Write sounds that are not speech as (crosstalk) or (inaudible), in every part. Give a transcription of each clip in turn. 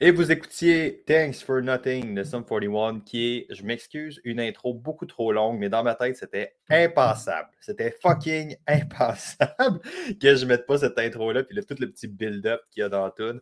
Et vous écoutiez Thanks for Nothing de Sum 41, qui est, je m'excuse, une intro beaucoup trop longue, mais dans ma tête, c'était impassable. C'était fucking (laughs) impassable que je mette pas cette intro-là, puis le, tout le petit build-up qu'il y a dans la tune.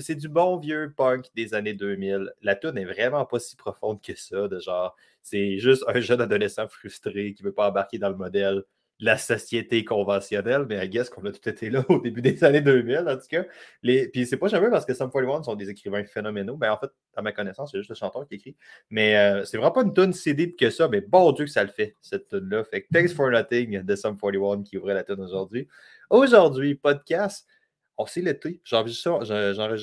C'est du, bon vieux punk des années 2000. La tune est vraiment pas si profonde que ça, de genre, c'est juste un jeune adolescent frustré qui veut pas embarquer dans le modèle la société conventionnelle, mais I guess qu'on a tout été là (laughs) au début des années 2000, en tout cas. Les... Puis c'est pas jamais parce que Sum 41 sont des écrivains phénoménaux. Ben, en fait, à ma connaissance, c'est juste le chanteur qui écrit. Mais euh, c'est vraiment pas une tune si deep que ça, mais bon Dieu que ça le fait, cette tune-là. Fait que Thanks for Nothing de Sum 41 qui ouvrait la tune aujourd'hui. Aujourd'hui, podcast. On sait l'été. J'enregistre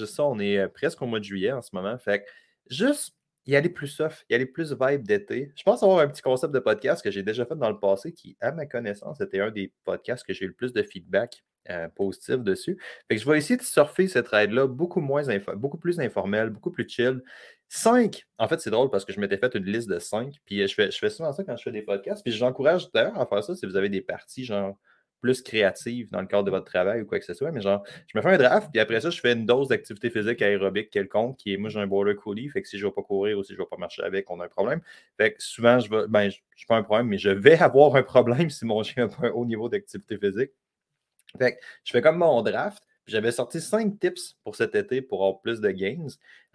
ça, on est euh, presque au mois de juillet en ce moment. Fait que juste y aller plus soft, y aller plus vibe d'été. Je pense avoir un petit concept de podcast que j'ai déjà fait dans le passé qui, à ma connaissance, était un des podcasts que j'ai eu le plus de feedback euh, positif dessus. Fait que je vais essayer de surfer cette ride-là beaucoup, moins beaucoup plus informel, beaucoup plus chill. 5, en fait, c'est drôle parce que je m'étais fait une liste de 5, puis euh, je fais, je fais souvent ça quand je fais des podcasts, puis j'encourage d'ailleurs à faire ça si vous avez des parties genre plus créatives dans le cadre de votre travail ou quoi que ce soit, mais genre, je me fais un draft, puis après ça, je fais une dose d'activité physique aérobique quelconque, qui est, moi, j'ai un border collie, fait que si je ne vais pas courir ou si je ne vais pas marcher avec, on a un problème. Fait que souvent, je vais, ben, je pas un problème, mais je vais avoir un problème (laughs) si mon chien n'a pas un haut niveau d'activité physique. Fait que je fais comme mon draft. J'avais sorti cinq tips pour cet été pour avoir plus de gains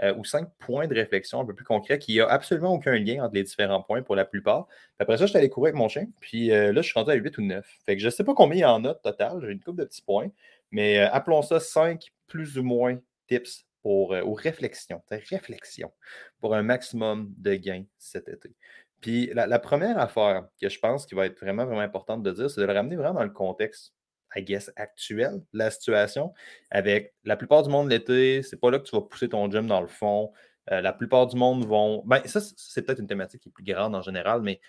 euh, ou cinq points de réflexion un peu plus concrets qui a absolument aucun lien entre les différents points pour la plupart. Après ça, je suis allé courir avec mon chien. Puis euh, là, je suis rendu à 8 ou 9. Fait que je ne sais pas combien il y en a total. J'ai une couple de petits points. Mais euh, appelons ça cinq plus ou moins tips pour, ou réflexions. Réflexion pour un maximum de gains cet été. Puis la, la première affaire que je pense qui va être vraiment, vraiment importante de dire, c'est de le ramener vraiment dans le contexte I guess, actuelle de la situation. Avec la plupart du monde l'été, c'est pas là que tu vas pousser ton gym dans le fond. Euh, la plupart du monde vont. Ben, ça, c'est- peut-être une thématique qui est plus grande en général, mais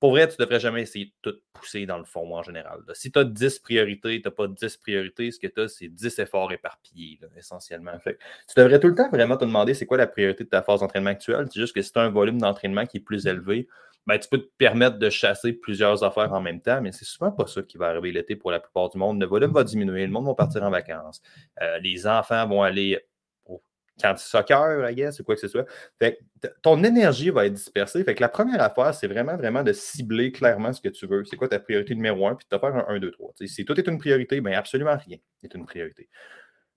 pour vrai, tu ne devrais jamais essayer de tout pousser dans le fond en général. là. Si tu as 10 priorités, tu n'as pas 10 priorités, ce que tu as, c'est 10 efforts éparpillés, là, essentiellement. Fait tu devrais tout le temps vraiment te demander c'est quoi la priorité de ta phase d'entraînement actuelle. C'est juste que si tu as un volume d'entraînement qui est plus élevé, ben, tu peux te permettre de chasser plusieurs affaires en même temps, mais c'est souvent pas ça qui va arriver l'été pour la plupart du monde. Le volume va diminuer, le monde va partir en vacances, euh, les enfants vont aller au camp de soccer, I guess, ou quoi que ce soit. Fait que ton énergie va être dispersée. Fait que la première affaire, c'est vraiment, vraiment de cibler clairement ce que tu veux. C'est quoi ta priorité numéro un, puis de te faire un 1, 2, 3. si tout est une priorité, bien absolument rien est une priorité.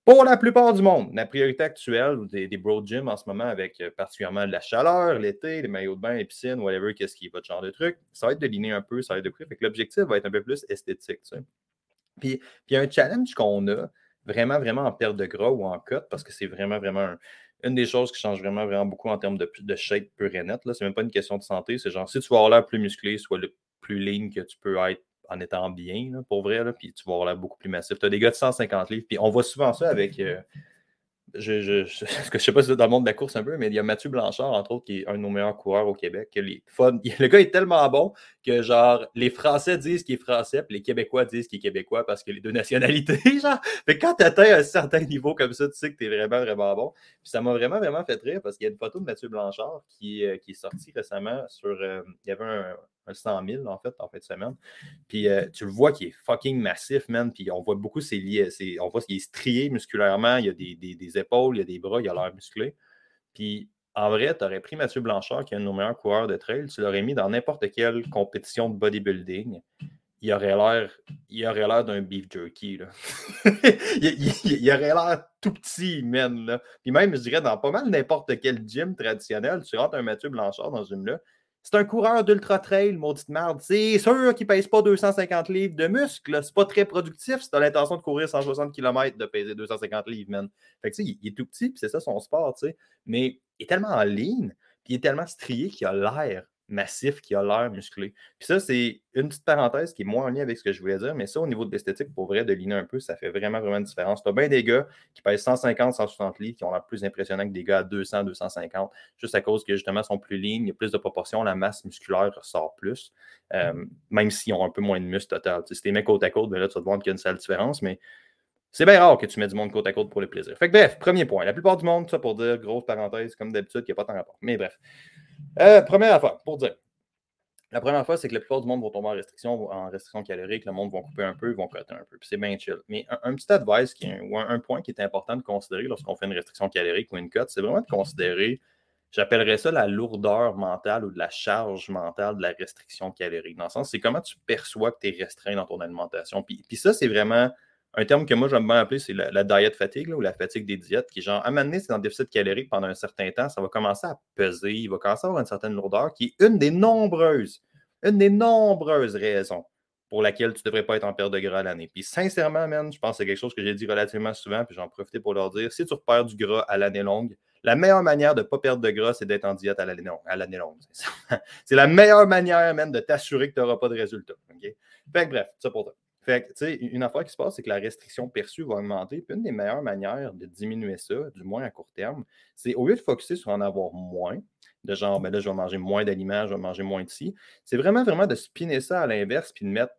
Pour la plupart du monde, la priorité actuelle des, des bro gyms en ce moment, avec euh, particulièrement de la chaleur, l'été, les maillots de bain, les piscines, whatever, qu'est-ce qui est votre genre de truc, ça va être de liner un peu, ça va être de courir. Fait que l'objectif va être un peu plus esthétique. tu sais. Puis, puis un challenge qu'on a vraiment, vraiment en perte de gras ou en cut, parce que c'est vraiment, vraiment un- une des choses qui change vraiment, vraiment beaucoup en termes de, de shape pure et net. Là. C'est même pas une question de santé. C'est genre, si tu vas avoir l'air plus musclé, soit le plus lean que tu peux être en étant bien, pour vrai, puis tu vas avoir beaucoup plus massif. Tu as des gars de 150 livres, puis on voit souvent ça avec. euh, je, je, je, (laughs) je sais pas si c'est dans le monde de la course un peu, mais il y a Mathieu Blanchard, entre autres, qui est un de nos meilleurs coureurs au Québec. les (laughs) le gars est tellement bon que, genre, les Français disent qu'il est français, puis les Québécois disent qu'il est québécois parce que les deux nationalités, (laughs) genre. Fait que quand tu atteins un certain niveau comme ça, tu sais que tu es vraiment, vraiment bon. Puis ça m'a vraiment, vraiment fait rire parce qu'il y a une photo de Mathieu Blanchard qui, euh, qui est sortie récemment sur. euh, il y avait un 100 000 en fait, en fin de semaine. Puis euh, tu le vois qui est fucking massif, man. Puis on voit beaucoup ses liés. on voit qu'il est strié musculairement. Il y a des, des- épaules, il y a des bras, il a l'air musclé. Puis en vrai, tu aurais pris Mathieu Blanchard, qui est un de nos meilleurs coureurs de trail, tu l'aurais mis dans n'importe quelle compétition de bodybuilding. Il aurait l'air, il aurait l'air d'un beef jerky. Là. (laughs) il aurait l'air tout petit, man. Là. Puis même, je dirais, dans pas mal n'importe quel gym traditionnel, tu rentres un Mathieu Blanchard dans ce gym-là, c'est un coureur d'ultra trail, maudite merde. C'est sûr qu'il ne pèse pas 250 livres de muscle. là. C'est pas très productif si tu as l'intention de courir 160 km de peser 250 livres, man. Fait que tu sais, il, il est tout petit, puis c'est ça son sport, tu sais. Mais il est tellement en ligne, puis il est tellement strié qu'il a l'air massif qui a l'air musclé. Puis ça, c'est une petite parenthèse qui est moins en lien avec ce que je voulais dire, mais ça, au niveau de l'esthétique, pour vrai, de liner un peu, ça fait vraiment, vraiment une différence. Tu as bien des gars qui pèsent 150, 160 livres, qui ont l'air plus impressionnants que des gars à 200, 250, juste à cause que justement, sont plus lignes, il y a plus de proportions, la masse musculaire ressort plus, euh, même s'ils ont un peu moins de muscle total. si tu mets côte à côte, ben là, tu vas te voir qu'il y a une sale différence, mais c'est bien rare que tu mets du monde côte à côte pour le plaisir. Fait que bref, premier point. La plupart du monde, ça pour dire, grosse parenthèse, comme d'habitude, il n'y a pas tant rapport. Mais bref. Euh, première affaire, pour dire. La première fois, c'est que la plupart du monde vont tomber en restriction, en restriction calorique. Le monde va couper un peu, vont coter un peu. C'est bien chill. Mais un, petit advice ou un, point qui est important de considérer lorsqu'on fait une restriction calorique ou une cote, c'est vraiment de considérer, j'appellerais ça la lourdeur mentale ou de la charge mentale de la restriction calorique. Dans le sens, c'est comment tu perçois que tu es restreint dans ton alimentation. Puis ça, c'est vraiment un terme que moi j'aime bien appeler, c'est la, diet fatigue ou la fatigue des diètes, qui est genre, à un moment donné, c'est dans déficit calorique pendant un certain temps, ça va commencer à peser, il va commencer à avoir une certaine lourdeur, qui est une des nombreuses, une des nombreuses raisons pour laquelle tu ne devrais pas être en perte de gras à l'année. Puis sincèrement, man, je pense que c'est quelque chose que j'ai dit relativement souvent, puis j'en profite pour leur dire, si tu perds du gras à l'année longue, la meilleure manière de ne pas perdre de gras, c'est d'être en diète à l'année longue. (laughs) C'est la meilleure manière, même, de t'assurer que tu n'auras pas de résultats. Fait que bref, ça pour toi. Fait que, tu sais, une affaire qui se passe, c'est que la restriction perçue va augmenter. Puis une des meilleures manières de diminuer ça, du moins à court terme, c'est au lieu de focuser sur en avoir moins, de genre, ben là, je vais manger moins d'aliments, je vais manger moins de ci, c'est vraiment, vraiment de spinner ça à l'inverse puis de mettre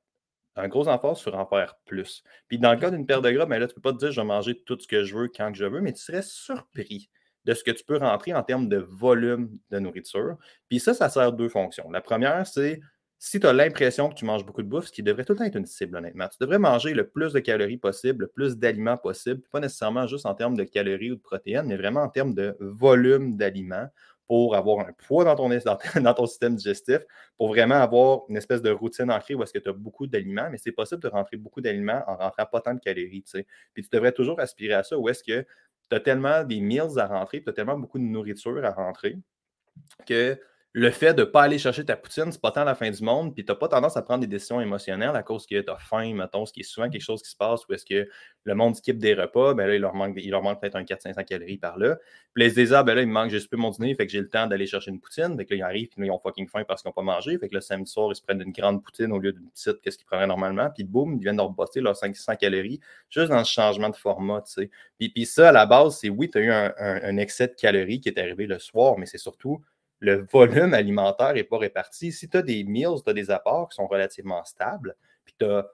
un gros emphase sur en faire plus. Puis dans le cas d'une perte de gras, ben là, tu ne peux pas te dire je vais manger tout ce que je veux quand que je veux, mais tu serais surpris de ce que tu peux rentrer en termes de volume de nourriture. Puis ça, ça sert deux fonctions. La première, c'est si tu as l'impression que tu manges beaucoup de bouffe, ce qui devrait tout le temps être une cible, honnêtement, tu devrais manger le plus de calories possible, le plus d'aliments possible, pas nécessairement juste en termes de calories ou de protéines, mais vraiment en termes de volume d'aliments pour avoir un poids dans ton, (laughs) système digestif, pour vraiment avoir une espèce de routine ancrée où est-ce que tu as beaucoup d'aliments, mais c'est possible de rentrer beaucoup d'aliments en rentrant pas tant de calories. Puis tu devrais toujours aspirer à ça où est-ce que tu as tellement des meals à rentrer, tu as tellement beaucoup de nourriture à rentrer que le fait de ne pas aller chercher ta poutine, c'est pas tant la fin du monde, puis tu n'as pas tendance à prendre des décisions émotionnelles à cause que tu as faim, mettons, ce qui est souvent quelque chose qui se passe où est-ce que le monde skip des repas, ben là, il leur manque, il leur manque peut-être un 400-500 calories par là. Puis les désir, ben là, il me manque juste peu mon dîner, fait que j'ai le temps d'aller chercher une poutine. Fait que là, ils arrivent, puis là, ils ont fucking faim parce qu'ils n'ont pas mangé. Fait que le samedi soir, ils se prennent une grande poutine au lieu d'une petite, qu'est-ce qu'ils prendraient normalement. Puis boum, ils viennent de rebosser leurs 500 calories juste dans le changement de format, tu sais. Puis, puis ça, à la base, c'est oui, tu as eu un, un excès de calories qui est arrivé le soir, mais c'est surtout le volume alimentaire n'est pas réparti. Si tu as des meals, tu as des apports qui sont relativement stables, puis tu as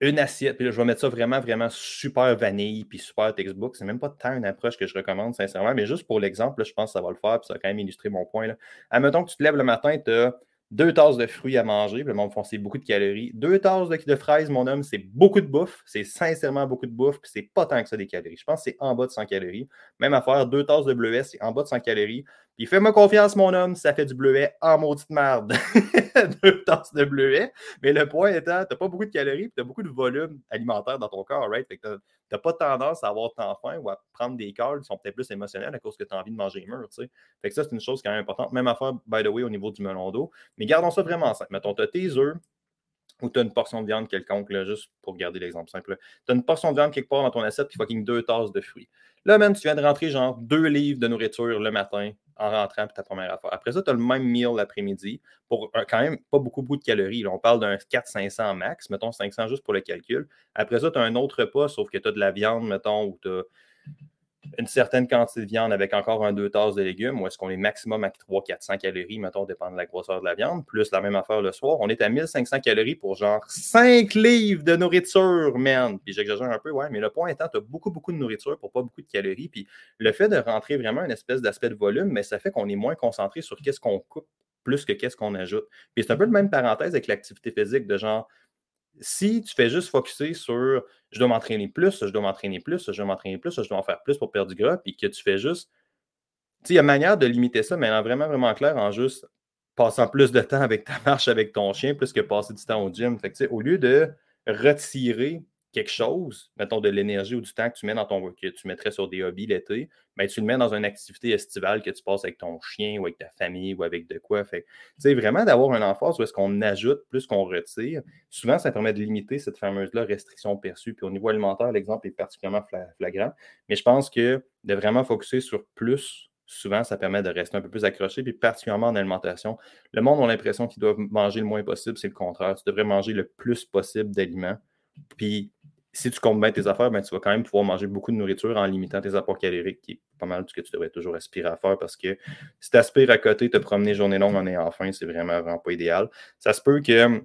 une assiette, puis là, je vais mettre ça vraiment, vraiment super vanille, puis super textbook. C'est même pas tant une approche que je recommande, sincèrement, mais juste pour l'exemple, je pense que ça va le faire, puis ça va quand même illustrer mon point. Admettons que tu te lèves le matin, tu as deux tasses de fruits à manger, le monde c'est beaucoup de calories. Deux tasses de, fraises, mon homme, c'est beaucoup de bouffe. C'est sincèrement beaucoup de bouffe, puis c'est pas tant que ça des calories. Je pense que c'est en bas de 100 calories. Même à faire deux tasses de bleuet, c'est en bas de 100 calories. Puis fais-moi confiance, mon homme, ça fait du bleuet en maudite merde. (laughs) deux tasses de bleuet. Mais le point étant, t'as pas beaucoup de calories, puis t'as beaucoup de volume alimentaire dans ton corps, right? Fait que n'as pas tendance à avoir tant faim ou à prendre des carbs qui sont peut-être plus émotionnels à cause que tu as envie de manger mûr. Tu sais. Fait que ça, c'est une chose quand même importante. Même affaire, by the way, au niveau du melon d'eau. Mais gardons ça vraiment simple. Mettons, tu as tes œufs ou tu as une portion de viande quelconque, là, juste pour garder l'exemple simple. Tu as une portion de viande quelque part dans ton assiette, puis fucking deux tasses de fruits. Là, même, tu viens de rentrer genre deux livres de nourriture le matin en rentrant pour ta première affaire. Après ça, tu as le même meal l'après-midi pour quand même pas beaucoup, beaucoup de calories. on parle d'un 400-500 max, mettons 500 juste pour le calcul. Après ça, tu as un autre repas, sauf que tu as de la viande, mettons, ou tu as une certaine quantité de viande avec encore un deux tasses de légumes, ou est-ce qu'on est maximum à 300-400 calories, mettons, dépend de la grosseur de la viande, plus la même affaire le soir, on est à 1500 calories pour genre 5 livres de nourriture, man. Puis j'exagère un peu, ouais, mais le point étant, tu as beaucoup, beaucoup de nourriture pour pas beaucoup de calories. Puis le fait de rentrer vraiment une espèce d'aspect de volume, mais ça fait qu'on est moins concentré sur qu'est-ce qu'on coupe plus que qu'est-ce qu'on ajoute. Puis c'est un peu le même parenthèse avec l'activité physique, de genre, si tu fais juste focuser sur je dois m'entraîner plus, je dois m'entraîner plus, je dois m'entraîner plus, je dois en faire plus pour perdre du gras, puis que tu fais juste. Tu sais, il y a manière de limiter ça, mais en vraiment, vraiment clair, en juste passant plus de temps avec ta (laughs) marche avec ton chien, plus que passer du temps au gym. Fait que, au lieu de retirer quelque chose, mettons de l'énergie ou du temps que tu mets dans ton que tu mettrais sur des hobbies l'été, mais ben, tu le mets dans une activité estivale que tu passes avec ton chien ou avec ta famille ou avec de quoi. Fait tu vraiment d'avoir un emphase où est-ce qu'on ajoute plus qu'on retire, souvent ça permet de limiter cette fameuse-là restriction perçue. Puis au niveau alimentaire, l'exemple est particulièrement flagrant. Mais je pense que de vraiment focuser sur plus souvent, ça permet de rester un peu plus accroché, puis particulièrement en alimentation. Le monde a l'impression qu'ils doivent manger le moins possible, c'est le contraire. Tu devrais manger le plus possible d'aliments. Puis, si tu comptes bien tes affaires, ben, tu vas quand même pouvoir manger beaucoup de nourriture en limitant tes apports caloriques, qui est pas mal ce que tu devrais toujours aspirer à faire parce que si tu aspires à côté, te promener journée longue en ayant faim, c'est vraiment, vraiment pas idéal. Ça se peut que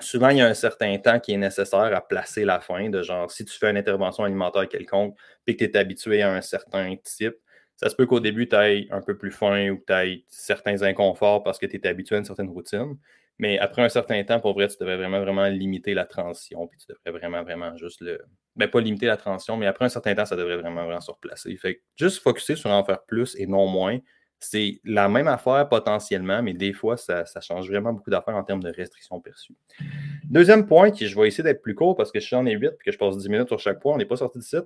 souvent, il y a un certain temps qui est nécessaire à placer la faim, de genre, si tu fais une intervention alimentaire quelconque, puis que tu es habitué à un certain type, ça se peut qu'au début, tu ailles un peu plus faim ou que tu ailles certains inconforts parce que tu es habitué à une certaine routine. Mais après un certain temps, pour vrai, tu devrais vraiment, vraiment limiter la transition. Puis tu devrais vraiment, vraiment juste le. Ben, pas limiter la transition, mais après un certain temps, ça devrait vraiment, vraiment se replacer. Fait que juste focuser sur en faire plus et non moins, c'est la même affaire potentiellement, mais des fois, ça, change vraiment beaucoup d'affaires en termes de restrictions perçues. Deuxième point, qui je vais essayer d'être plus court parce que je suis en ai 8 et que je passe 10 minutes sur chaque point, on n'est pas sorti du site.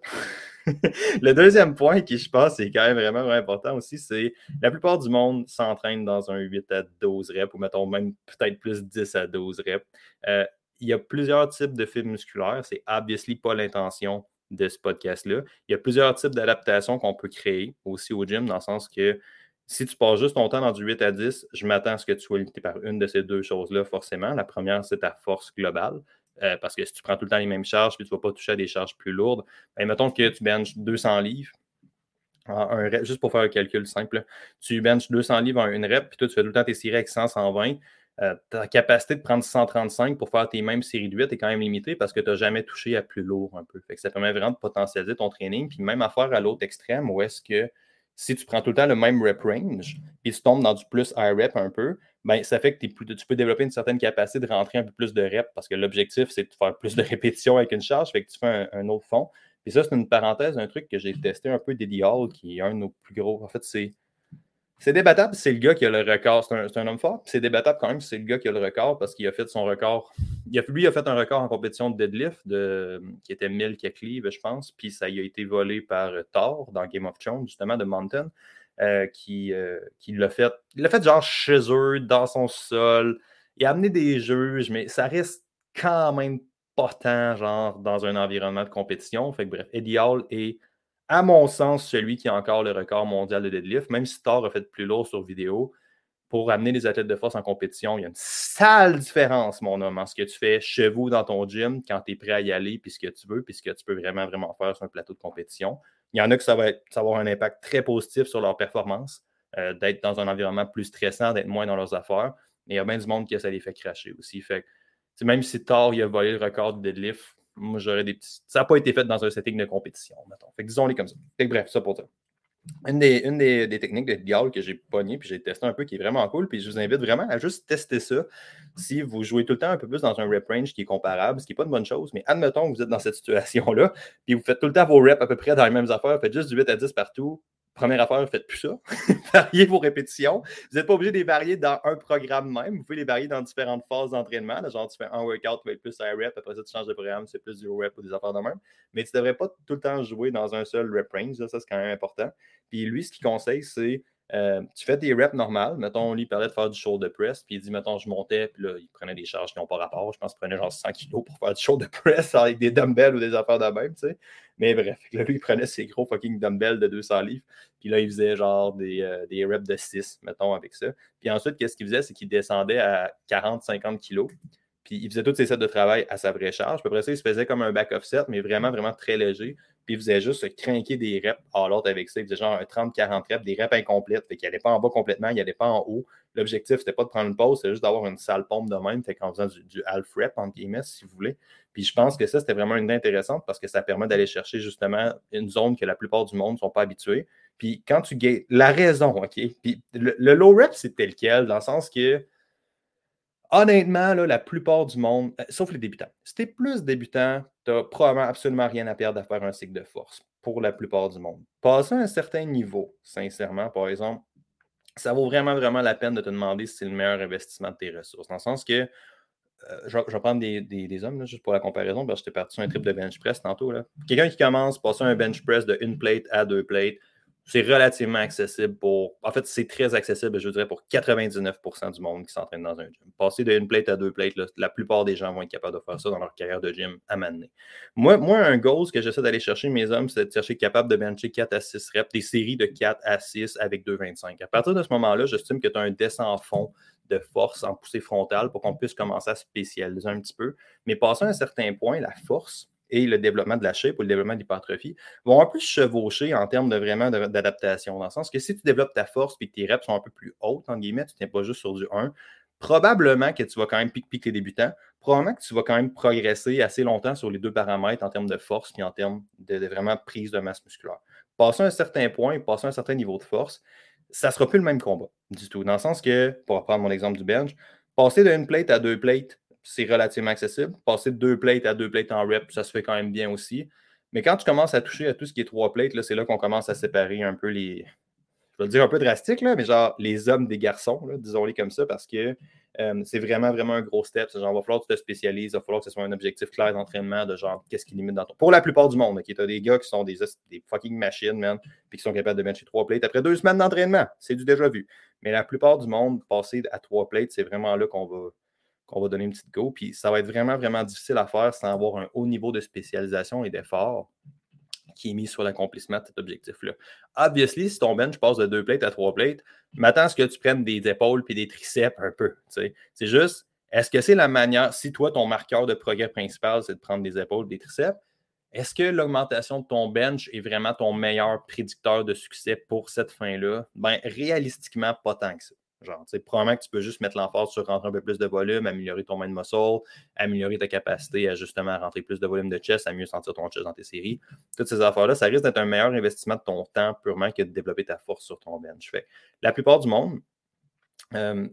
(laughs) le deuxième point qui, je pense, est quand même vraiment, vraiment important aussi, c'est la plupart du monde s'entraîne dans un 8 à 12 reps ou mettons même peut-être plus 10 à 12 reps. Euh, il y a plusieurs types de fibres musculaires. C'est obviously pas l'intention de ce podcast-là. Il y a plusieurs types d'adaptations qu'on peut créer aussi au gym, dans le sens que si tu passes juste ton temps dans du 8 à 10, je m'attends à ce que tu sois limité par une de ces deux choses-là, forcément. La première, c'est ta force globale. Euh, parce que si tu prends tout le temps les mêmes charges puis tu ne vas pas toucher à des charges plus lourdes, ben, mettons que tu benches 200 livres, juste pour faire un calcul simple, tu benches 200 livres en une rep, puis toi, tu fais tout le temps tes séries avec 100, 120. Euh, ta capacité de prendre 135 pour faire tes mêmes séries de 8 est quand même limitée parce que tu n'as jamais touché à plus lourd un peu. Ça permet vraiment de potentialiser ton training. Puis même à faire à l'autre extrême où est-ce que si tu prends tout le temps le même rep range, puis tu tombes dans du plus high rep un peu, ben, ça fait que tu peux développer une certaine capacité de rentrer un peu plus de reps parce que l'objectif, c'est de faire plus de répétitions avec une charge, fait que tu fais un, autre fond. Puis ça, c'est une parenthèse, un truc que j'ai testé un peu d'Eddie Hall, qui est un de nos plus gros. En fait, c'est c'est débattable, c'est le gars qui a le record. C'est un, homme fort. C'est débattable quand même, c'est le gars qui a le record parce qu'il a fait son record. Il a, lui, a fait un record en compétition de deadlift de, qui était 1000 livres, je pense. Puis ça y a été volé par Thor dans Game of Thrones, justement, de Mountain, euh, qui, euh, qui l'a fait. Il l'a fait genre chez eux, dans son sol. Il a amené des juges, mais ça reste quand même pas tant, genre, dans un environnement de compétition. Fait que bref, Eddie Hall est à mon sens, celui qui a encore le record mondial de deadlift, même si Thor a fait plus lourd sur vidéo, pour amener les athlètes de force en compétition, il y a une sale différence, mon homme, en ce que tu fais chez vous dans ton gym quand tu es prêt à y aller, puis ce que tu veux, puis ce que tu peux vraiment, vraiment faire sur un plateau de compétition. Il y en a que ça va, avoir un impact très positif sur leur performance, euh, d'être dans un environnement plus stressant, d'être moins dans leurs affaires. Mais il y a bien du monde qui ça les fait cracher aussi. Fait même si Thor a volé le record de deadlift, moi, j'aurais des petits. Ça n'a pas été fait dans un setting de compétition, mettons. Fait que disons-les comme ça. Fait bref, ça pour dire. Une des, une des, techniques de dial que j'ai pogné puis j'ai testé un peu qui est vraiment cool. Puis je vous invite vraiment à juste tester ça. Si vous jouez tout le temps un peu plus dans un rep range qui est comparable, ce qui n'est pas une bonne chose, mais admettons que vous êtes dans cette situation-là, puis vous faites tout le temps vos reps à peu près dans les mêmes affaires, faites juste du 8 à 10 partout, Première affaire, faites plus ça. (laughs) variez vos répétitions. Vous n'êtes pas obligé de les varier dans un programme même. Vous pouvez les varier dans différentes phases d'entraînement. Genre, tu fais un workout, tu vas être plus à rep, après ça, tu changes de programme, c'est plus du rep ou des affaires de même. Mais tu ne devrais pas tout le temps jouer dans un seul rep range. Ça, c'est quand même important. Puis lui, ce qu'il conseille, c'est euh, tu fais des reps normales. Mettons, lui, il parlait de faire du shoulder press. Puis il dit, mettons, je montais. Puis là, il prenait des charges qui n'ont pas rapport. Je pense qu'il prenait genre 100 kilos pour faire du shoulder (laughs) press avec des dumbbells ou des affaires de même, tu sais. Mais bref, là, lui, il prenait ses gros fucking dumbbells de 200 livres. Puis là, il faisait genre des, euh, des reps de 6, mettons, avec ça. Puis ensuite, qu'est-ce qu'il faisait? C'est qu'il descendait à 40-50 kilos. Puis il faisait toutes ses sets de travail à sa vraie charge. Puis après ça, il se faisait comme un back offset, mais vraiment, vraiment très léger. Puis il faisait juste craquer des reps à l'autre avec ça. Il faisait genre un 30-40 reps, des reps incomplètes. Fait qu'il n'allait pas en bas complètement, il n'allait pas en haut. L'objectif, c'était pas de prendre une pause, c'était juste d'avoir une sale pompe de même. Fait qu'en faisant du, du half rep, entre guillemets, si vous voulez. Puis je pense que ça, c'était vraiment une idée intéressante parce que ça permet d'aller chercher justement une zone que la plupart du monde ne sont pas habitués. Puis quand tu gagnes, la raison, OK? Puis le, low rep, c'est tel quel, dans le sens que, honnêtement, là, la plupart du monde, euh, sauf les débutants, si tu es plus débutant, tu n'as probablement absolument rien à perdre à faire un cycle de force pour la plupart du monde. Passer un certain niveau, sincèrement, par exemple, ça vaut vraiment, vraiment la peine de te demander si c'est le meilleur investissement de tes ressources. Dans le sens que euh, je, vais prendre des, hommes, juste pour la comparaison, parce que j'étais parti sur un trip de bench press tantôt. Quelqu'un qui commence, passer un bench press de une plate à deux plates, c'est relativement accessible pour. En fait, c'est très accessible, je dirais, pour 99% du monde qui s'entraîne dans un gym. Passer d'une plate à deux plates, la plupart des gens vont être capables de faire ça dans leur carrière de gym à m'amener. Moi, un goal que j'essaie d'aller chercher mes hommes, c'est de chercher capable de bencher 4 à 6 reps, des séries de 4 à 6 avec 2,25. À partir de ce moment-là, j'estime que tu as un descend fond de force en poussée frontale pour qu'on puisse commencer à spécialiser un petit peu. Mais passé à un certain point, la force, et le développement de la shape ou le développement de l'hypertrophie vont un peu chevaucher en termes de vraiment d'adaptation. Dans le sens que si tu développes ta force et que tes reps sont un peu plus hautes, en guillemets, tu n'es pas juste sur du 1, probablement que tu vas quand même pique-pique les débutants. Probablement que tu vas quand même progresser assez longtemps sur les deux paramètres en termes de force et en termes de, vraiment prise de masse musculaire. Passer un certain point, passer un certain niveau de force, ça ne sera plus le même combat du tout. Dans le sens que, pour reprendre mon exemple du bench, passer d'une plate à deux plates, c'est relativement accessible. Passer de deux plates à deux plates en rep, ça se fait quand même bien aussi. Mais quand tu commences à toucher à tout ce qui est trois plates, c'est là qu'on commence à séparer un peu les. Je vais dire un peu drastique, là, mais genre les hommes des garçons, disons-les comme ça, parce que euh, c'est vraiment, vraiment un gros step. Genre, il va falloir que tu te spécialises, il va falloir que ce soit un objectif clair d'entraînement de genre qu'est-ce qui limite dans ton. Pour la plupart du monde, tu as des gars qui sont des, des fucking machines, man, puis qui sont capables de bencher trois plates après deux semaines d'entraînement. C'est du déjà vu. Mais la plupart du monde, passer à trois plates, c'est vraiment là qu'on va qu'on va donner une petite go. Puis ça va être vraiment, vraiment difficile à faire sans avoir un haut niveau de spécialisation et d'effort qui est mis sur l'accomplissement de cet objectif-là. Obviously, si ton bench passe de deux plates à trois plates, m'attends à ce que tu prennes des épaules puis des triceps un peu. C'est juste, est-ce que c'est la manière, si toi, ton marqueur de progrès principal, c'est de prendre des épaules, des triceps, est-ce que l'augmentation de ton bench est vraiment ton meilleur prédicteur de succès pour cette fin-là? Ben, réalistiquement, pas tant que ça. Genre, probablement que tu peux juste mettre l'emphase sur rentrer un peu plus de volume, améliorer ton main muscle, améliorer ta capacité à justement rentrer plus de volume de chest, à mieux sentir ton chest dans tes séries. Toutes ces affaires-là, ça risque d'être un meilleur investissement de ton temps purement que de développer ta force sur ton bench. Fait, la plupart du monde, euh,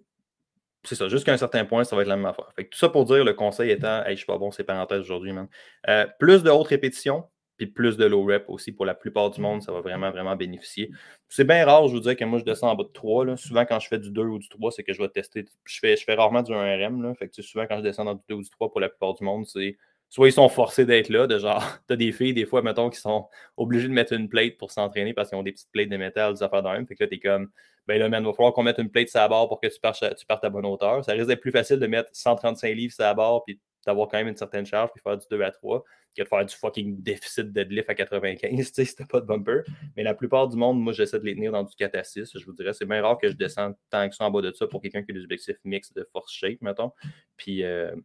c'est ça, jusqu'à un certain point, ça va être la même affaire. Fait tout ça pour dire, le conseil étant, hey, je suis pas bon, c'est parenthèse aujourd'hui, man. Euh, plus de hautes répétitions, puis plus de low rep aussi pour la plupart du monde, ça va vraiment, vraiment bénéficier. C'est bien rare, je vous dis que moi, je descends en bas de 3. Souvent, quand je fais du 2 ou du 3, c'est que je vais tester. Je fais, je fais rarement du 1RM. Là. Fait que, souvent, quand je descends dans du 2 ou du 3, pour la plupart du monde, c'est soit ils sont forcés d'être là, de genre, (laughs) tu as des filles, des fois, mettons, qui sont obligées de mettre une plate pour s'entraîner parce qu'ils ont des petites plates de métal, des affaires d'un. Fait que là, t'es comme, ben là, man, il va falloir qu'on mette une plate sur la barre pour que tu partes, tu partes à bonne hauteur. Ça risque d'être plus facile de mettre 135 livres sur la barre puis d'avoir quand même une certaine charge puis faire du 2 à 3 que de faire du fucking déficit deadlift à 95, (laughs) tu sais, pas de bumper. Mais la plupart du monde, moi, j'essaie de les tenir dans du 4 à 6. Je vous dirais, c'est bien rare que je descende tant que ça en bas de ça pour quelqu'un qui a des objectifs mix de force shape, mettons. Puis euh,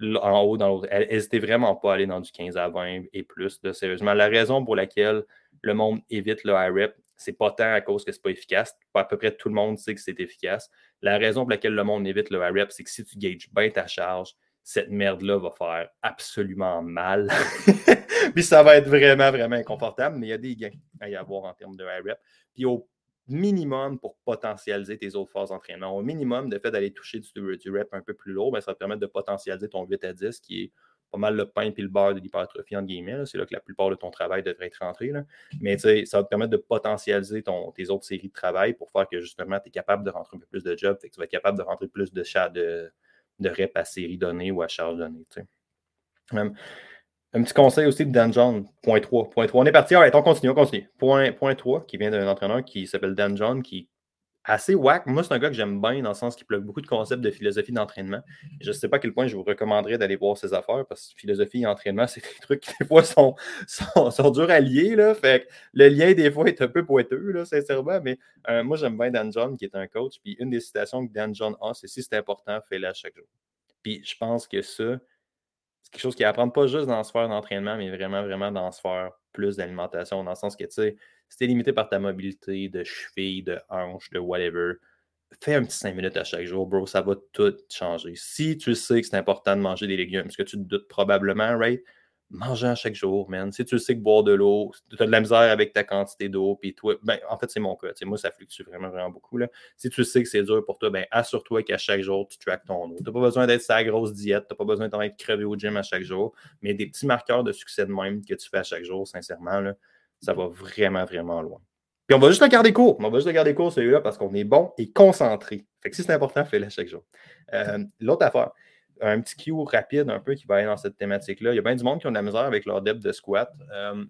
en haut, dans l'autre, n'hésitez vraiment pas à aller dans du 15 à 20 et plus. sérieusement, la raison pour laquelle le monde évite le high rep, c'est pas tant à cause que c'est pas efficace. À peu près tout le monde sait que c'est efficace. La raison pour laquelle le monde évite le high rep, c'est que si tu gages bien ta charge, cette merde-là va faire absolument mal. (laughs) (laughs) puis ça va être vraiment, vraiment inconfortable, mais il y a des gains à y avoir en termes de high rep. Puis au minimum, pour potentialiser tes autres phases d'entraînement, au minimum, le fait d'aller toucher du, rep un peu plus lourd, ben, ça va te permettre de potentialiser ton 8 à 10, qui est pas mal le pain et le beurre de l'hypertrophie, entre guillemets. C'est là que la plupart de ton travail devrait être rentré. Là. Mais ça va te permettre de potentialiser ton, tes autres séries de travail pour faire que justement, tu es capable de rentrer un peu plus de job, fait que tu vas être capable de rentrer plus de, chat de, de rep à série donnée ou à charge donnée. un petit conseil aussi de Dan John, point 3. Point 3. On est parti, on continue, on continue. Point, point 3, qui vient d'un entraîneur qui s'appelle Dan John, qui assez whack. Moi, c'est un gars que j'aime bien dans le sens qu'il plug beaucoup de concepts de philosophie d'entraînement. Je ne sais pas à quel point je vous recommanderais d'aller voir ses affaires parce que philosophie et entraînement, (laughs) c'est des trucs qui, des fois, sont, sont, durs à lier. Là. Fait le lien, des fois, est un peu pointeux, là, sincèrement. Mais euh, moi, j'aime bien Dan John, qui est un coach. Puis une des citations que Dan John a, c'est si c'est important, fais-le chaque jour. Puis je pense que ça, c'est quelque chose qui apprend pas juste dans la sphère d'entraînement, mais vraiment, vraiment dans la sphère plus d'alimentation, dans le sens que, tu sais, si es limité par ta mobilité de cheville, de hanche, de whatever, fais un petit 5 minutes à chaque jour, bro, ça va tout changer. Si tu sais que c'est important de manger des légumes, ce que tu te doutes probablement, right? Mange à chaque jour, man. Si tu sais que boire de l'eau, tu as de la misère avec ta quantité d'eau, puis toi, ben, en fait, c'est mon cas. moi, ça fluctue vraiment, vraiment beaucoup. Là. Si tu sais que c'est dur pour toi, ben, assure-toi qu'à chaque jour, tu traques ton eau. Tu n'as pas besoin d'être sa grosse diète, tu n'as pas besoin d'être crevé au gym à chaque jour, mais des petits marqueurs de succès de même que tu fais à chaque jour, sincèrement, là, ça va vraiment, vraiment loin. Puis on va juste le garder court. On va juste le garder court, celui-là, parce qu'on est bon et concentré. Fait que si c'est important, fais-le chaque jour. Euh, l'autre affaire, un petit cue rapide un peu qui va aller dans cette thématique-là. Il y a bien du monde qui ont de la misère avec leur depth de squat. Euh,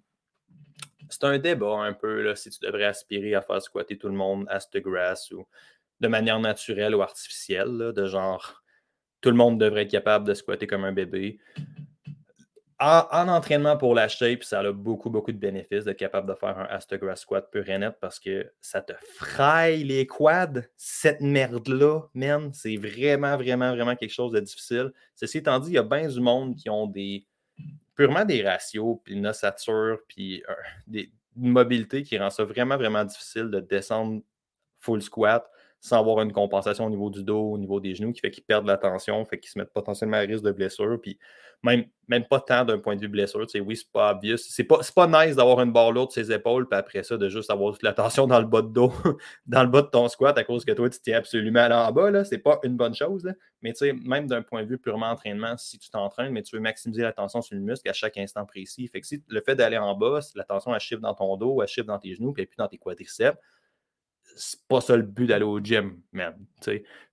c'est un débat un peu, là, si tu devrais aspirer à faire squatter tout le monde à cette grass ou de manière naturelle ou artificielle, de genre tout le monde devrait être capable de squatter comme un bébé. En, en entraînement pour la shape, ça a beaucoup, beaucoup de bénéfices d'être capable de faire un Astograss squat pur et net parce que ça te fraye les quads. Cette merde-là, man, c'est vraiment, vraiment, vraiment quelque chose de difficile. Ceci étant dit, il y a bien du monde qui ont des purement des ratios, puis une ossature, puis euh, des, une mobilité qui rend ça vraiment, vraiment difficile de descendre full squat sans avoir une compensation au niveau du dos, au niveau des genoux, qui fait qu'ils perdent la tension, fait qu'ils se mettent potentiellement à risque de blessure. Puis même, même pas tant d'un point de vue blessure. Tu oui, c'est pas obvious. C'est pas, pas nice d'avoir une barre lourde sur ses épaules, puis après ça, de juste avoir toute la tension dans le bas de dos, (laughs) dans le bas de ton squat à cause que toi, tu tiens absolument là en bas. C'est pas une bonne chose. Mais tu sais, même d'un point de vue purement entraînement, si tu t'entraînes, mais tu veux maximiser la tension sur le muscle à chaque instant précis. Fait que si le fait d'aller en bas, la tension, elle chiffre dans ton dos, elle chiffre dans tes genoux, puis puis dans tes quadriceps c'est pas ça le but d'aller au gym, man.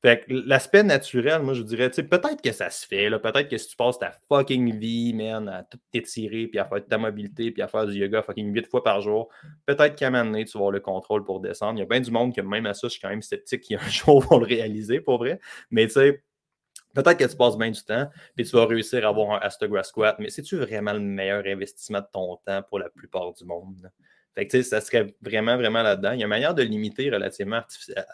Fait que l'aspect naturel, moi, je dirais, peut-être que ça se fait. Peut-être que si tu passes ta fucking vie, man, à tout t'étirer, puis à faire ta mobilité, puis à faire du yoga fucking 8 fois par jour, peut-être qu'à un moment donné, tu vas avoir le contrôle pour descendre. Il y a bien du monde que même à ça, je suis quand même sceptique qu'il y un (laughs) jour vont le réaliser, pour vrai. Mais tu sais, Peut-être que tu passes bien du temps, puis tu vas réussir à avoir un Astograss squat, mais c'est-tu vraiment le meilleur investissement de ton temps pour la plupart du monde? Fait que, ça serait vraiment, vraiment là-dedans. Il y a une manière de limiter relativement,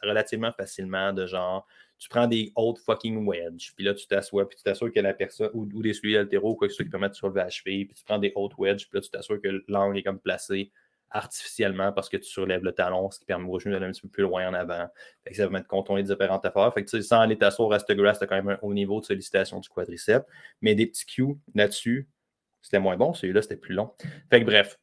relativement facilement, de genre, tu prends des hautes fucking wedges, puis là, tu t'assois, puis tu t'assures que la personne, ou, des souliers altéraux, ou quoi que ce soit qui permet de soulever la cheville, puis tu prends des hautes wedges, puis là, tu t'assures que l'angle est comme placé artificiellement parce que tu surlèves le talon, ce qui permet au genou d'aller un petit peu plus loin en avant. Que ça va mettre contourner différentes affaires. Fait que, sans aller t'asseoir à grass, tu as quand même un haut niveau de sollicitation du quadriceps. Mais des petits cues là-dessus, c'était moins bon. Celui-là, c'était plus long. Fait que bref,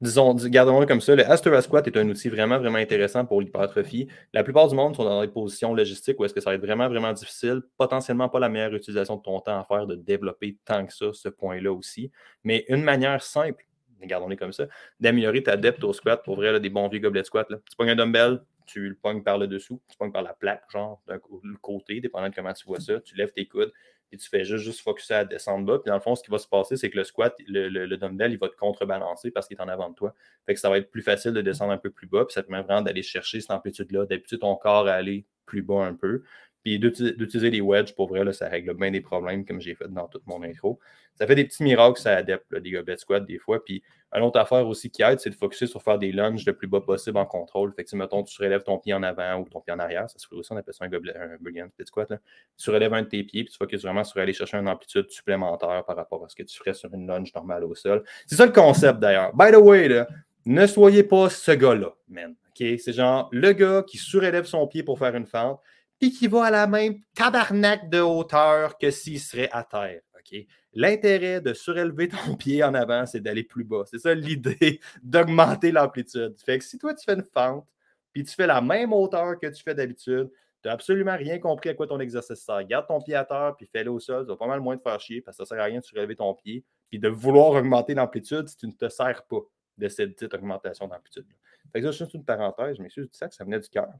disons, gardons-le comme ça, le Astera Squat est un outil vraiment, vraiment intéressant pour l'hypertrophie. La plupart du monde sont dans des positions logistiques où est-ce que ça va être vraiment, vraiment difficile, potentiellement pas la meilleure utilisation de ton temps à faire de développer tant que ça, ce point-là aussi. Mais une manière simple, gardons-les comme ça, d'améliorer ta depth au squat, pour vrai, des bons vieux gobelets de squat. Tu pognes un dumbbell, tu le pognes par le dessous, tu pognes par la plaque, genre, d'un côté, dépendant de comment tu vois ça, tu lèves tes coudes, et tu fais juste, juste focuser à descendre bas. Puis dans le fond, ce qui va se passer, c'est que le squat, le, dumbbell, il va te contrebalancer parce qu'il est en avant de toi. Fait que ça va être plus facile de descendre un peu plus bas. Puis ça te permet vraiment d'aller chercher cette amplitude-là, d'habituer ton corps à aller plus bas un peu. Puis d'utiliser les wedges, pour vrai, là, ça règle bien des problèmes, comme j'ai fait dans toute mon intro. Ça fait des petits miracles, ça adepte, des gobelets squat des fois. Puis une autre affaire aussi qui aide, c'est de focuser sur faire des lunges le plus bas possible en contrôle. Fait que, mettons, tu relèves ton pied en avant ou ton pied en arrière, ça se fait aussi, on appelle ça un gobelet, squat. Là. Tu relèves un de tes pieds, puis tu focuses vraiment sur aller chercher une amplitude supplémentaire par rapport à ce que tu ferais sur une lunge normale au sol. C'est ça le concept d'ailleurs. By the way, là, ne soyez pas ce gars-là, man. C'est genre le gars qui surélève son pied pour faire une fente, puis qui va à la même tabarnak de hauteur que s'il serait à terre. L'intérêt de surélever ton (laughs) pied en avant, c'est d'aller plus bas. C'est ça l'idée (laughs) d'augmenter l'amplitude. Fait que si toi, tu fais une fente, puis tu fais la même hauteur que tu fais d'habitude, tu n'as absolument rien compris à quoi ton exercice sert. Garde ton pied à terre, puis fais-le au sol. Ça va pas mal moins de faire chier parce que ça ne sert à rien de surélever ton pied, puis de vouloir augmenter l'amplitude si tu ne te sers pas de cette petite augmentation d'amplitude. Fait que ça, c'est juste une parenthèse, mais je dis ça que ça venait du cœur.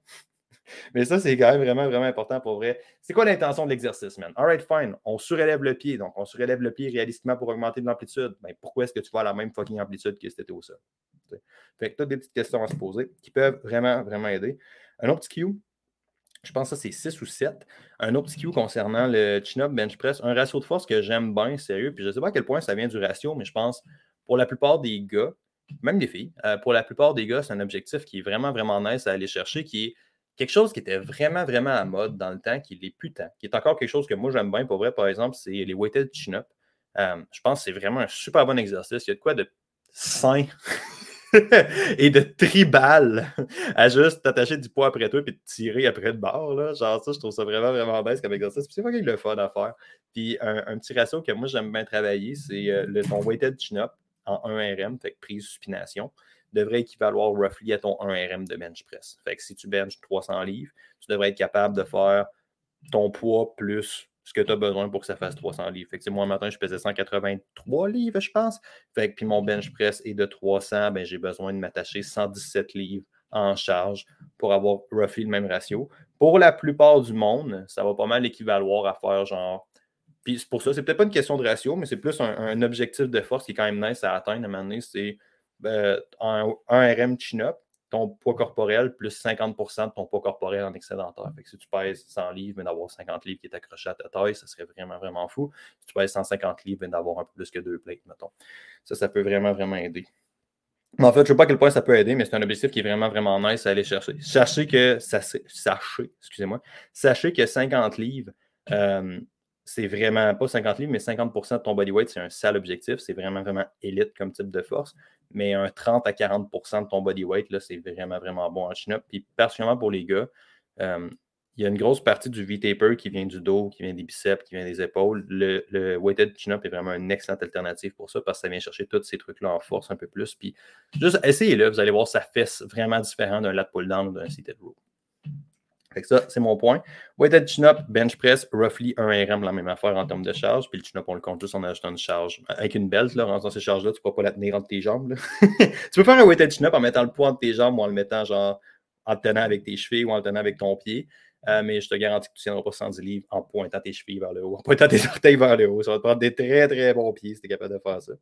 Mais ça, c'est quand même vraiment, vraiment important pour vrai. C'est quoi l'intention de l'exercice, man? All right, fine. On surélève le pied. Donc, on surélève le pied réalistiquement pour augmenter de l'amplitude. Mais ben, pourquoi est-ce que tu vas à la même fucking amplitude que si tu au sol? Fait que tu as des petites questions à se poser qui peuvent vraiment, vraiment aider. Un autre petit cue, je pense que ça, c'est 6 ou 7. Un autre petit cue concernant le chin-up bench press, un ratio de force que j'aime bien, sérieux. Puis je ne sais pas à quel point ça vient du ratio, mais je pense pour la plupart des gars, même des filles, euh, pour la plupart des gars, c'est un objectif qui est vraiment, vraiment nice à aller chercher, qui est quelque chose qui était vraiment, vraiment à mode dans le temps, qui est plus tant, qui est encore quelque chose que moi j'aime bien pour vrai, par exemple, c'est les weighted chin-up. Euh, je pense que c'est vraiment un super bon exercice. Il y a de quoi de sain (laughs) et de tribal à juste t'attacher du poids après toi et te tirer après le bord. Là. Genre ça, je trouve ça vraiment, vraiment bête comme exercice. c'est pas le fun à faire. Puis un, petit ratio que moi j'aime bien travailler, c'est euh, ton weighted chin-up en 1 RM, fait que prise supination devrait équivaloir roughly à ton 1 RM de bench press. Fait que si tu benches 300 livres, tu devrais être capable de faire ton poids plus ce que tu as besoin pour que ça fasse 300 livres. Fait que moi, un matin, je pesais 183 livres, je pense. Fait que puis mon bench press est de 300, ben, j'ai besoin de m'attacher 117 livres en charge pour avoir roughly le même ratio. Pour la plupart du monde, ça va pas mal équivaloir à faire genre. Puis pour ça, c'est peut-être pas une question de ratio, mais c'est plus un, objectif de force qui est quand même nice à atteindre à un moment donné. C'est euh, un, RM chin-up, ton poids corporel plus 50% de ton poids corporel en excédentaire. Fait que si tu pèses 100 livres, mais d'avoir 50 livres qui est accroché à ta taille, ça serait vraiment, vraiment fou. Si tu pèses 150 livres, mais d'avoir un peu plus que deux plates, mettons. Ça, ça peut vraiment, vraiment aider. En fait, je ne sais pas à quel point ça peut aider, mais c'est un objectif qui est vraiment, vraiment nice à aller chercher. Sachez que, ça, sachez, excusez-moi, sachez que 50 livres, euh, c'est vraiment pas 50 livres, mais 50% de ton bodyweight, c'est un sale objectif. C'est vraiment, vraiment élite comme type de force. Mais un 30 à 40% de ton bodyweight, là, c'est vraiment, vraiment bon en chin-up. Puis, particulièrement pour les gars, euh, il y a une grosse partie du V-taper qui vient du dos, qui vient des biceps, qui vient des épaules. Le, weighted chin-up est vraiment une excellente alternative pour ça parce que ça vient chercher tous ces trucs-là en force un peu plus. Puis, juste essayez-le, vous allez voir, ça fesse vraiment différent d'un lat pull-down ou d'un seated row ça, c'est mon point. Weighted chin-up, bench press, roughly 1 RM, la même affaire en termes de charge. Puis le chin-up, on le compte juste en ajoutant une charge. Avec une belt, en faisant ces charges-là, tu ne peux pas la tenir entre tes jambes. (laughs) tu peux faire un weighted chin-up en mettant le poids entre tes jambes ou en le mettant genre en le tenant avec tes chevilles ou en le tenant avec ton pied. Euh, mais je te garantis que tu ne tiendras pas 110 livres en pointant tes chevilles vers le haut, en pointant tes (laughs) orteils vers le haut. Ça va te prendre des très, très bons pieds si tu es capable de faire ça.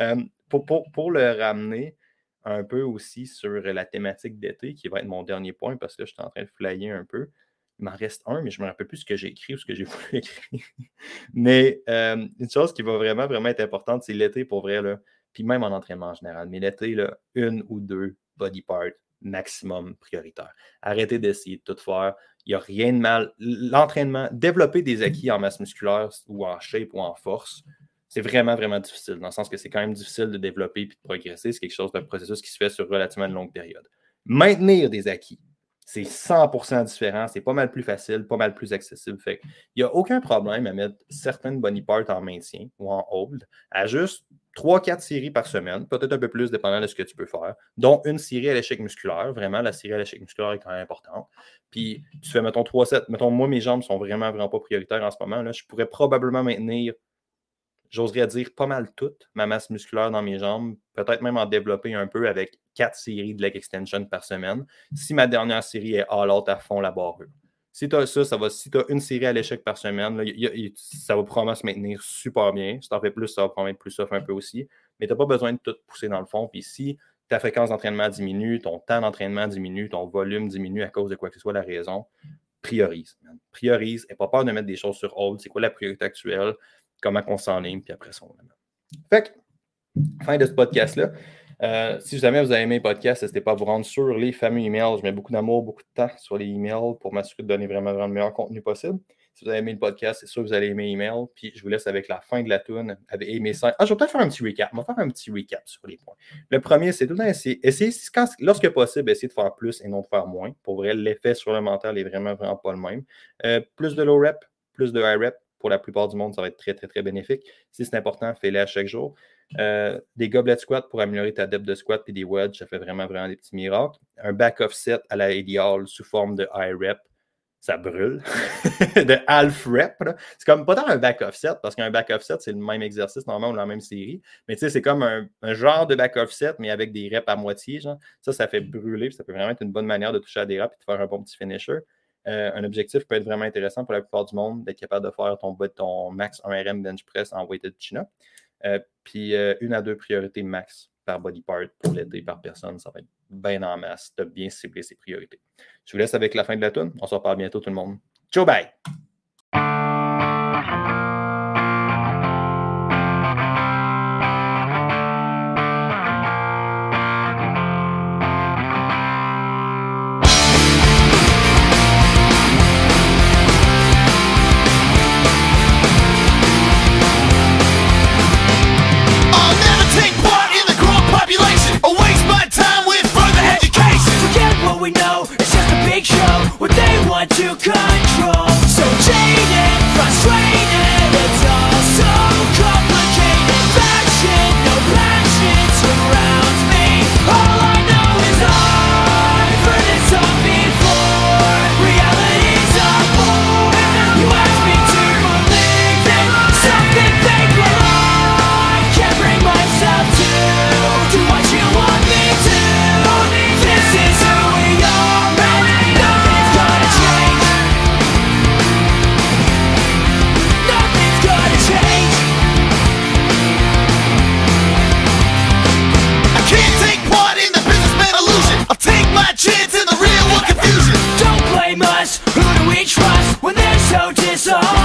Euh, pour, le ramener, un peu aussi sur la thématique d'été, qui va être mon dernier point parce que je suis en train de flyer un peu. Il m'en reste un, mais je ne me rappelle plus ce que j'ai écrit ou ce que j'ai (laughs) voulu écrire. mais euh, une chose qui va vraiment, vraiment être importante, c'est l'été pour vrai, là, puis même en entraînement en général. Mais l'été, une ou deux body parts maximum prioritaire. Arrêtez d'essayer de tout faire. Il n'y a rien de mal. L'entraînement, développer des acquis en masse musculaire ou en shape ou en force, c'est vraiment, vraiment difficile, dans le sens que c'est quand même difficile de développer et de progresser. C'est quelque chose d'un processus qui se fait sur relativement une longue période. Maintenir des acquis, c'est 100% différent, c'est pas mal plus facile, pas mal plus accessible. Fait il n'y a aucun problème à mettre certaines body parts en maintien ou en hold à juste 3-4 séries par semaine, peut-être un peu plus dépendant de ce que tu peux faire, dont une série à l'échec musculaire. Vraiment, la série à l'échec musculaire est quand même importante. Puis tu fais, mettons, 3 7 Mettons, moi, mes jambes sont vraiment, vraiment pas prioritaires en ce moment. Là. Je pourrais probablement maintenir j'oserais dire pas mal toute ma masse musculaire dans mes jambes, peut-être même en développer un peu avec quatre séries de leg extension par semaine. Si ma dernière série est all out à fond la barre. Si tu as ça, ça va, si tu as une série à l'échec par semaine, ça va probablement se maintenir super bien. Si tu en fais plus, ça va probablement être plus soft un peu aussi. Mais tu n'as pas besoin de tout pousser dans le fond. Puis si ta fréquence d'entraînement diminue, ton temps d'entraînement diminue, ton volume diminue à cause de quoi que ce soit la raison, priorise. Priorise et pas peur de mettre des choses sur hold. C'est quoi la priorité actuelle? Comment on s'enligne, puis après ça, on Fait que, fin de ce podcast-là. Euh, si jamais vous avez aimé le podcast, n'hésitez pas à vous rendre sur les fameux emails. Je mets beaucoup d'amour, beaucoup de temps sur les emails pour m'assurer de donner vraiment, vraiment le meilleur contenu possible. Si vous avez aimé le podcast, c'est sûr que vous allez aimer l'email. Puis je vous laisse avec la fin de la tune avec 5. Ah, je vais peut-être faire un petit recap. On va faire un petit recap sur les points. Le premier, c'est tout le temps essayer, essayer lorsque possible, essayer de faire plus et non de faire moins. Pour vrai, l'effet sur le mental est vraiment, vraiment pas le même. Euh, plus de low rep, plus de high rep, pour la plupart du monde, ça va être très, très, très bénéfique. Si c'est important, fais-le à chaque jour. Euh, des goblet squats pour améliorer ta depth de squat puis des wedges, ça fait vraiment, vraiment des petits miracles. Un back offset à la ideal sous forme de high rep, ça brûle. (laughs) de half rep. C'est comme pas tant un back offset, parce qu'un back offset, c'est le même exercice normalement ou la même série. Mais tu sais, c'est comme un, genre de back offset, mais avec des reps à moitié. Genre. Ça, ça fait brûler. Ça peut vraiment être une bonne manière de toucher à des reps et de faire un bon petit finisher. Euh, un objectif peut être vraiment intéressant pour la plupart du monde d'être capable de faire ton, ton max 1RM bench press en weighted chin-up. Euh, puis euh, une à deux priorités max par body part pour l'été par personne. Ça va être bien en masse de bien cibler ses priorités. Je vous laisse avec la fin de la tune. On se reparle bientôt tout le monde. Ciao, bye! song